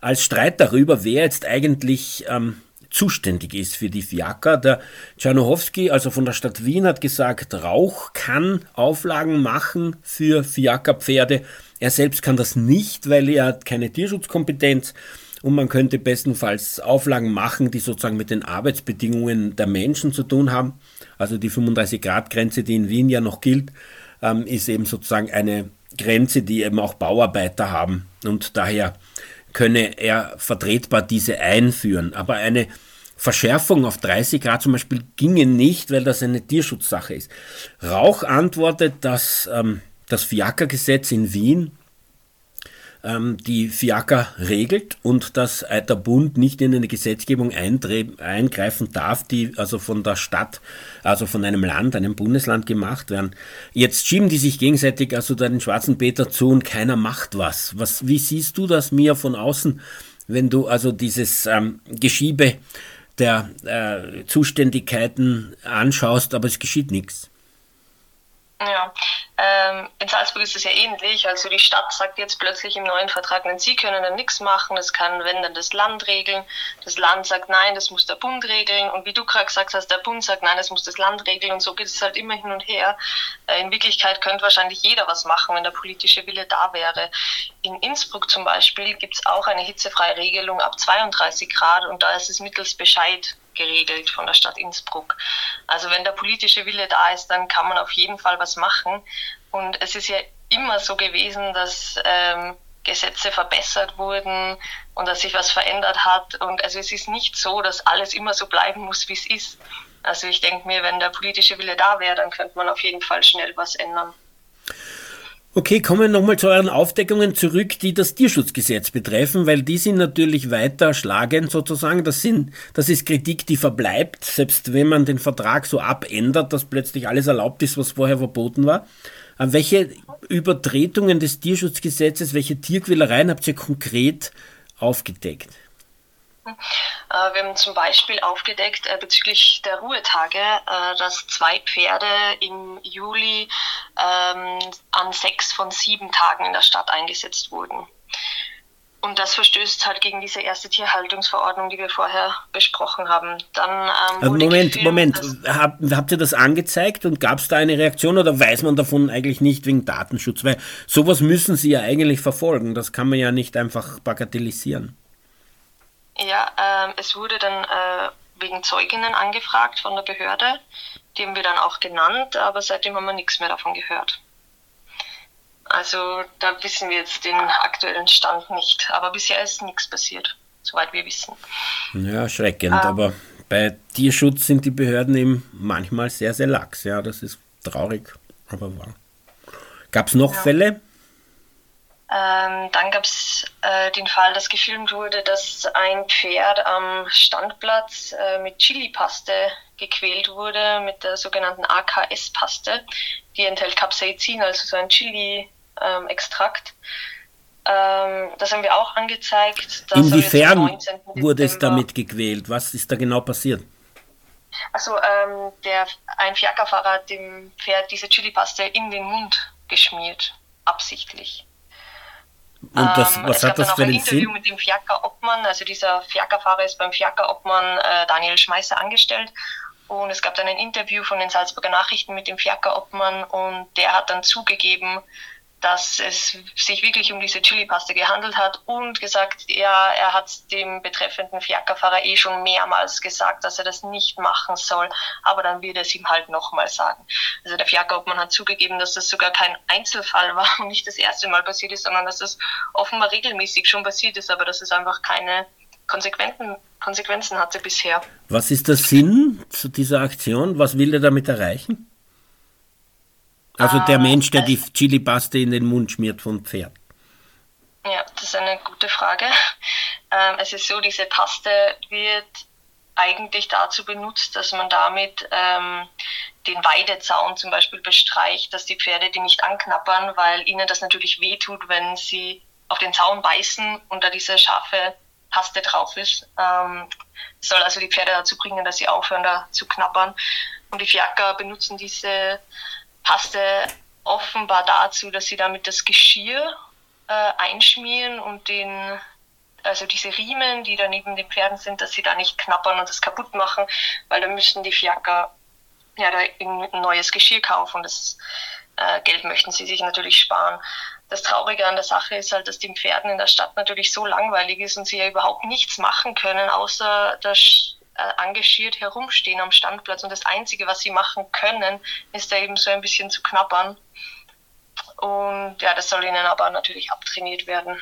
Speaker 1: als Streit darüber, wer jetzt eigentlich ähm, zuständig ist für die Fiaker. Der Czernochowski, also von der Stadt Wien, hat gesagt, Rauch kann Auflagen machen für Fiakerpferde. Er selbst kann das nicht, weil er hat keine Tierschutzkompetenz und man könnte bestenfalls Auflagen machen, die sozusagen mit den Arbeitsbedingungen der Menschen zu tun haben. Also die 35 Grad Grenze, die in Wien ja noch gilt, ähm, ist eben sozusagen eine Grenze, die eben auch Bauarbeiter haben und daher könne er vertretbar diese einführen. Aber eine Verschärfung auf 30 Grad zum Beispiel ginge nicht, weil das eine Tierschutzsache ist. Rauch antwortet, dass ähm, das Fiaker-Gesetz in Wien ähm, die Fiaker regelt und dass äh, der Bund nicht in eine Gesetzgebung eingreifen darf, die also von der Stadt, also von einem Land, einem Bundesland gemacht werden. Jetzt schieben die sich gegenseitig also den schwarzen Peter zu und keiner macht was. was wie siehst du das mir von außen, wenn du also dieses ähm, Geschiebe der äh, Zuständigkeiten anschaust, aber es geschieht nichts?
Speaker 2: Ja, ähm, in Salzburg ist es ja ähnlich. Also die Stadt sagt jetzt plötzlich im neuen Vertrag, nein, sie können dann nichts machen, das kann, wenn dann das Land regeln. Das Land sagt, nein, das muss der Bund regeln. Und wie du gerade gesagt hast, der Bund sagt, nein, das muss das Land regeln. Und so geht es halt immer hin und her. Äh, in Wirklichkeit könnte wahrscheinlich jeder was machen, wenn der politische Wille da wäre. In Innsbruck zum Beispiel gibt es auch eine hitzefreie Regelung ab 32 Grad und da ist es mittels Bescheid geregelt von der Stadt Innsbruck. Also wenn der politische Wille da ist, dann kann man auf jeden Fall was machen. Und es ist ja immer so gewesen, dass ähm, Gesetze verbessert wurden und dass sich was verändert hat. Und also es ist nicht so, dass alles immer so bleiben muss, wie es ist. Also ich denke mir, wenn der politische Wille da wäre, dann könnte man auf jeden Fall schnell was ändern.
Speaker 1: Okay, kommen wir nochmal zu euren Aufdeckungen zurück, die das Tierschutzgesetz betreffen, weil die sind natürlich weiter schlagend sozusagen. Das, sind, das ist Kritik, die verbleibt, selbst wenn man den Vertrag so abändert, dass plötzlich alles erlaubt ist, was vorher verboten war. Äh, welche Übertretungen des Tierschutzgesetzes, welche Tierquälereien habt ihr konkret aufgedeckt?
Speaker 2: Äh, wir haben zum Beispiel aufgedeckt äh, bezüglich der Ruhetage, äh, dass zwei Pferde im Juli ähm, an sechs von sieben Tagen in der Stadt eingesetzt wurden. Und das verstößt halt gegen diese erste Tierhaltungsverordnung, die wir vorher besprochen haben. Dann,
Speaker 1: ähm, Moment, gefilmt, Moment. Hab, habt ihr das angezeigt und gab es da eine Reaktion oder weiß man davon eigentlich nicht wegen Datenschutz? Weil sowas müssen sie ja eigentlich verfolgen. Das kann man ja nicht einfach bagatellisieren.
Speaker 2: Ja, ähm, es wurde dann äh, wegen Zeuginnen angefragt von der Behörde. Die haben wir dann auch genannt, aber seitdem haben wir nichts mehr davon gehört. Also da wissen wir jetzt den aktuellen Stand nicht. Aber bisher ist nichts passiert, soweit wir wissen.
Speaker 1: Ja, erschreckend. Ähm, aber bei Tierschutz sind die Behörden eben manchmal sehr, sehr lax. Ja, das ist traurig, aber wahr. Gab es noch ja. Fälle?
Speaker 2: Ähm, dann gab es äh, den Fall, dass gefilmt wurde, dass ein Pferd am Standplatz äh, mit Chili-Paste gequält wurde, mit der sogenannten AKS-Paste. Die enthält Capsaicin, also so ein Chili-Extrakt. Ähm, das haben wir auch angezeigt.
Speaker 1: Inwiefern wurde es damit gequält? Was ist da genau passiert?
Speaker 2: Also ähm, der, ein Fiakerfahrer hat dem Pferd diese Chili-Paste in den Mund geschmiert, absichtlich. Und das, ähm, was hat das für Sinn? Auch ein Interview mit dem Fiaker-Obmann, also dieser Fiaker-Fahrer ist beim Fiaker-Obmann äh, Daniel Schmeißer angestellt. Und es gab dann ein Interview von den Salzburger Nachrichten mit dem Fiaker-Obmann und der hat dann zugegeben, dass es sich wirklich um diese Chili-Paste gehandelt hat und gesagt, ja, er hat dem betreffenden Fiakerfahrer eh schon mehrmals gesagt, dass er das nicht machen soll, aber dann wird er es ihm halt nochmal sagen. Also der Fiakerobmann hat zugegeben, dass das sogar kein Einzelfall war und nicht das erste Mal passiert ist, sondern dass das offenbar regelmäßig schon passiert ist, aber dass es einfach keine Konsequenzen, Konsequenzen hatte bisher.
Speaker 1: Was ist der Sinn zu dieser Aktion? Was will er damit erreichen? Also der ah, Mensch, der die Chili-Paste in den Mund schmiert vom Pferd.
Speaker 2: Ja, das ist eine gute Frage. Ähm, es ist so, diese Paste wird eigentlich dazu benutzt, dass man damit ähm, den Weidezaun zum Beispiel bestreicht, dass die Pferde die nicht anknappern, weil ihnen das natürlich wehtut, wenn sie auf den Zaun beißen und da diese scharfe Paste drauf ist. Ähm, soll also die Pferde dazu bringen, dass sie aufhören, da zu knappern. Und die Fiaker benutzen diese passte offenbar dazu, dass sie damit das Geschirr äh, einschmieren und den, also diese Riemen, die da neben den Pferden sind, dass sie da nicht knappern und das kaputt machen, weil dann müssten die Fiaker ja da ein neues Geschirr kaufen und das äh, Geld möchten sie sich natürlich sparen. Das Traurige an der Sache ist halt, dass den Pferden in der Stadt natürlich so langweilig ist und sie ja überhaupt nichts machen können, außer das engagiert herumstehen am Standplatz und das Einzige, was sie machen können, ist da eben so ein bisschen zu knabbern. Und ja, das soll ihnen aber natürlich abtrainiert werden.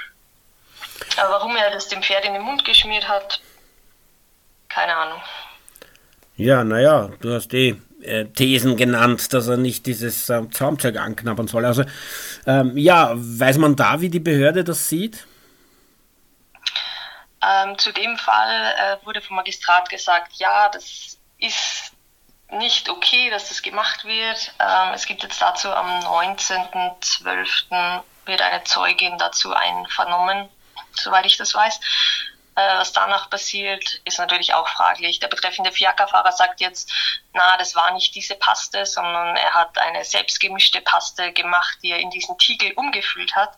Speaker 2: Aber warum er das dem Pferd in den Mund geschmiert hat, keine Ahnung.
Speaker 1: Ja, naja, du hast eh äh, Thesen genannt, dass er nicht dieses äh, Zaumzeug anknabbern soll. Also ähm, ja, weiß man da, wie die Behörde das sieht?
Speaker 2: Ähm, zu dem Fall äh, wurde vom Magistrat gesagt, ja, das ist nicht okay, dass das gemacht wird. Ähm, es gibt jetzt dazu am 19.12. wird eine Zeugin dazu einvernommen, soweit ich das weiß. Äh, was danach passiert, ist natürlich auch fraglich. Der betreffende Fiakerfahrer sagt jetzt, na, das war nicht diese Paste, sondern er hat eine selbstgemischte Paste gemacht, die er in diesen Tiegel umgefüllt hat.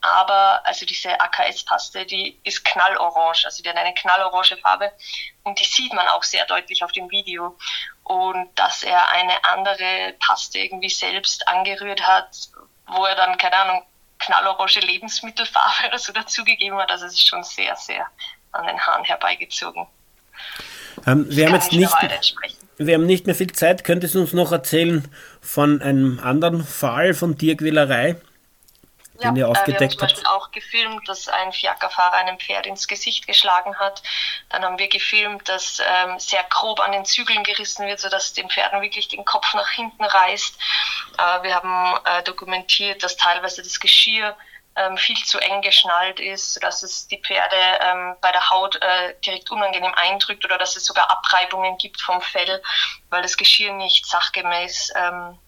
Speaker 2: Aber also diese AKS-Paste, die ist knallorange, also die hat eine knallorange Farbe und die sieht man auch sehr deutlich auf dem Video. Und dass er eine andere Paste irgendwie selbst angerührt hat, wo er dann, keine Ahnung, knallorange Lebensmittelfarbe oder so dazugegeben hat. Also es ist schon sehr, sehr an den Haaren herbeigezogen.
Speaker 1: Ähm, wir haben jetzt nicht, wir haben nicht mehr viel Zeit. Könntest du uns noch erzählen von einem anderen Fall von Tierquälerei?
Speaker 2: Den ja, ihr aufgedeckt äh, wir haben zum Beispiel auch gefilmt, dass ein Fiakerfahrer einem Pferd ins Gesicht geschlagen hat. Dann haben wir gefilmt, dass ähm, sehr grob an den Zügeln gerissen wird, sodass den Pferden wirklich den Kopf nach hinten reißt. Äh, wir haben äh, dokumentiert, dass teilweise das Geschirr ähm, viel zu eng geschnallt ist, sodass es die Pferde ähm, bei der Haut äh, direkt unangenehm eindrückt oder dass es sogar Abreibungen gibt vom Fell, weil das Geschirr nicht sachgemäß ähm,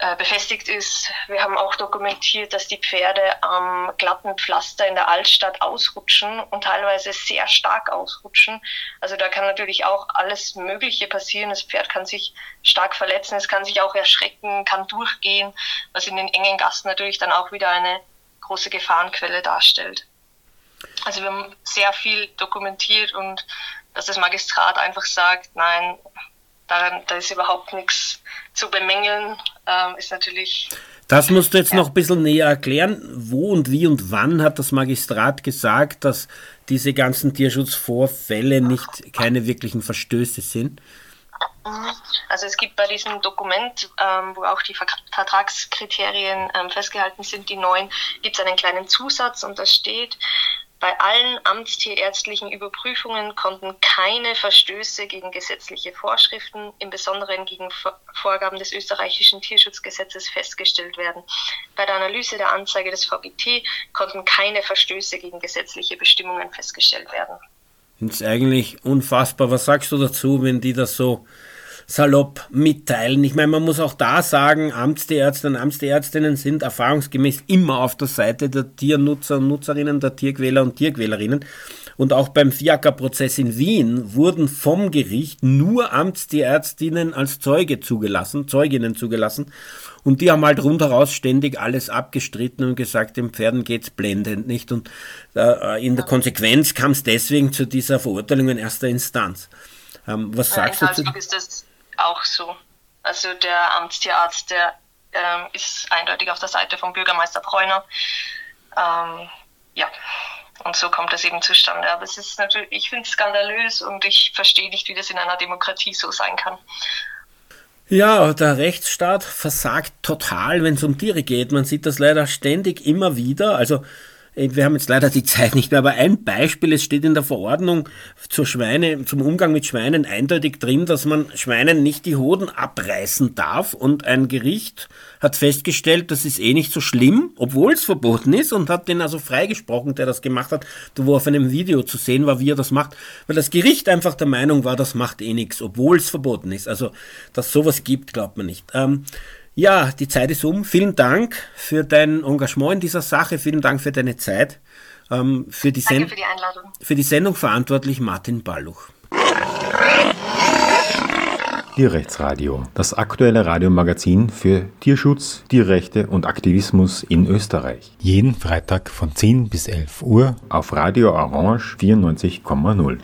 Speaker 2: äh, befestigt ist. Wir haben auch dokumentiert, dass die Pferde am glatten Pflaster in der Altstadt ausrutschen und teilweise sehr stark ausrutschen. Also da kann natürlich auch alles Mögliche passieren. Das Pferd kann sich stark verletzen, es kann sich auch erschrecken, kann durchgehen, was in den engen Gassen natürlich dann auch wieder eine große Gefahrenquelle darstellt. Also wir haben sehr viel dokumentiert und dass das Magistrat einfach sagt, nein, daran, da ist überhaupt nichts zu bemängeln, ähm, ist natürlich.
Speaker 1: Das musst du jetzt ja. noch ein bisschen näher erklären. Wo und wie und wann hat das Magistrat gesagt, dass diese ganzen Tierschutzvorfälle nicht keine wirklichen Verstöße sind?
Speaker 2: Mhm. Also es gibt bei diesem Dokument, ähm, wo auch die Vertragskriterien ähm, festgehalten sind, die neuen, gibt es einen kleinen Zusatz und da steht, bei allen amtstierärztlichen Überprüfungen konnten keine Verstöße gegen gesetzliche Vorschriften, im Besonderen gegen Vorgaben des österreichischen Tierschutzgesetzes festgestellt werden. Bei der Analyse der Anzeige des VGT konnten keine Verstöße gegen gesetzliche Bestimmungen festgestellt werden.
Speaker 1: Das ist eigentlich unfassbar. Was sagst du dazu, wenn die das so salopp mitteilen. Ich meine, man muss auch da sagen, Amtsärzte und Amtsärztinnen sind erfahrungsgemäß immer auf der Seite der Tiernutzer und Nutzerinnen, der Tierquäler und Tierquälerinnen. Und auch beim FIACA-Prozess in Wien wurden vom Gericht nur Amtstierärztinnen als Zeuge zugelassen, Zeuginnen zugelassen. Und die haben halt rundheraus ständig alles abgestritten und gesagt, den Pferden geht's blendend nicht. Und äh, in der Konsequenz kam es deswegen zu dieser Verurteilung in erster Instanz. Ähm, was sagst ja, du
Speaker 2: zu? Ist das auch so. Also der Amtstierarzt, der ähm, ist eindeutig auf der Seite vom Bürgermeister Bräuner. Ähm, ja, und so kommt es eben zustande. Aber es ist natürlich, ich finde es skandalös und ich verstehe nicht, wie das in einer Demokratie so sein kann.
Speaker 1: Ja, der Rechtsstaat versagt total, wenn es um Tiere geht. Man sieht das leider ständig immer wieder. Also wir haben jetzt leider die Zeit nicht mehr, aber ein Beispiel, es steht in der Verordnung zur Schweine, zum Umgang mit Schweinen eindeutig drin, dass man Schweinen nicht die Hoden abreißen darf und ein Gericht hat festgestellt, das ist eh nicht so schlimm, obwohl es verboten ist und hat den also freigesprochen, der das gemacht hat, wo auf einem Video zu sehen war, wie er das macht, weil das Gericht einfach der Meinung war, das macht eh nichts, obwohl es verboten ist. Also, dass sowas gibt, glaubt man nicht. Ähm, ja, die Zeit ist um. Vielen Dank für dein Engagement in dieser Sache. Vielen Dank für deine Zeit. Ähm, für, die
Speaker 2: Danke für die Einladung.
Speaker 1: Für die Sendung verantwortlich Martin Balluch.
Speaker 3: Tierrechtsradio, das aktuelle Radiomagazin für Tierschutz, Tierrechte und Aktivismus in Österreich. Jeden Freitag von 10 bis 11 Uhr auf Radio Orange 94,0.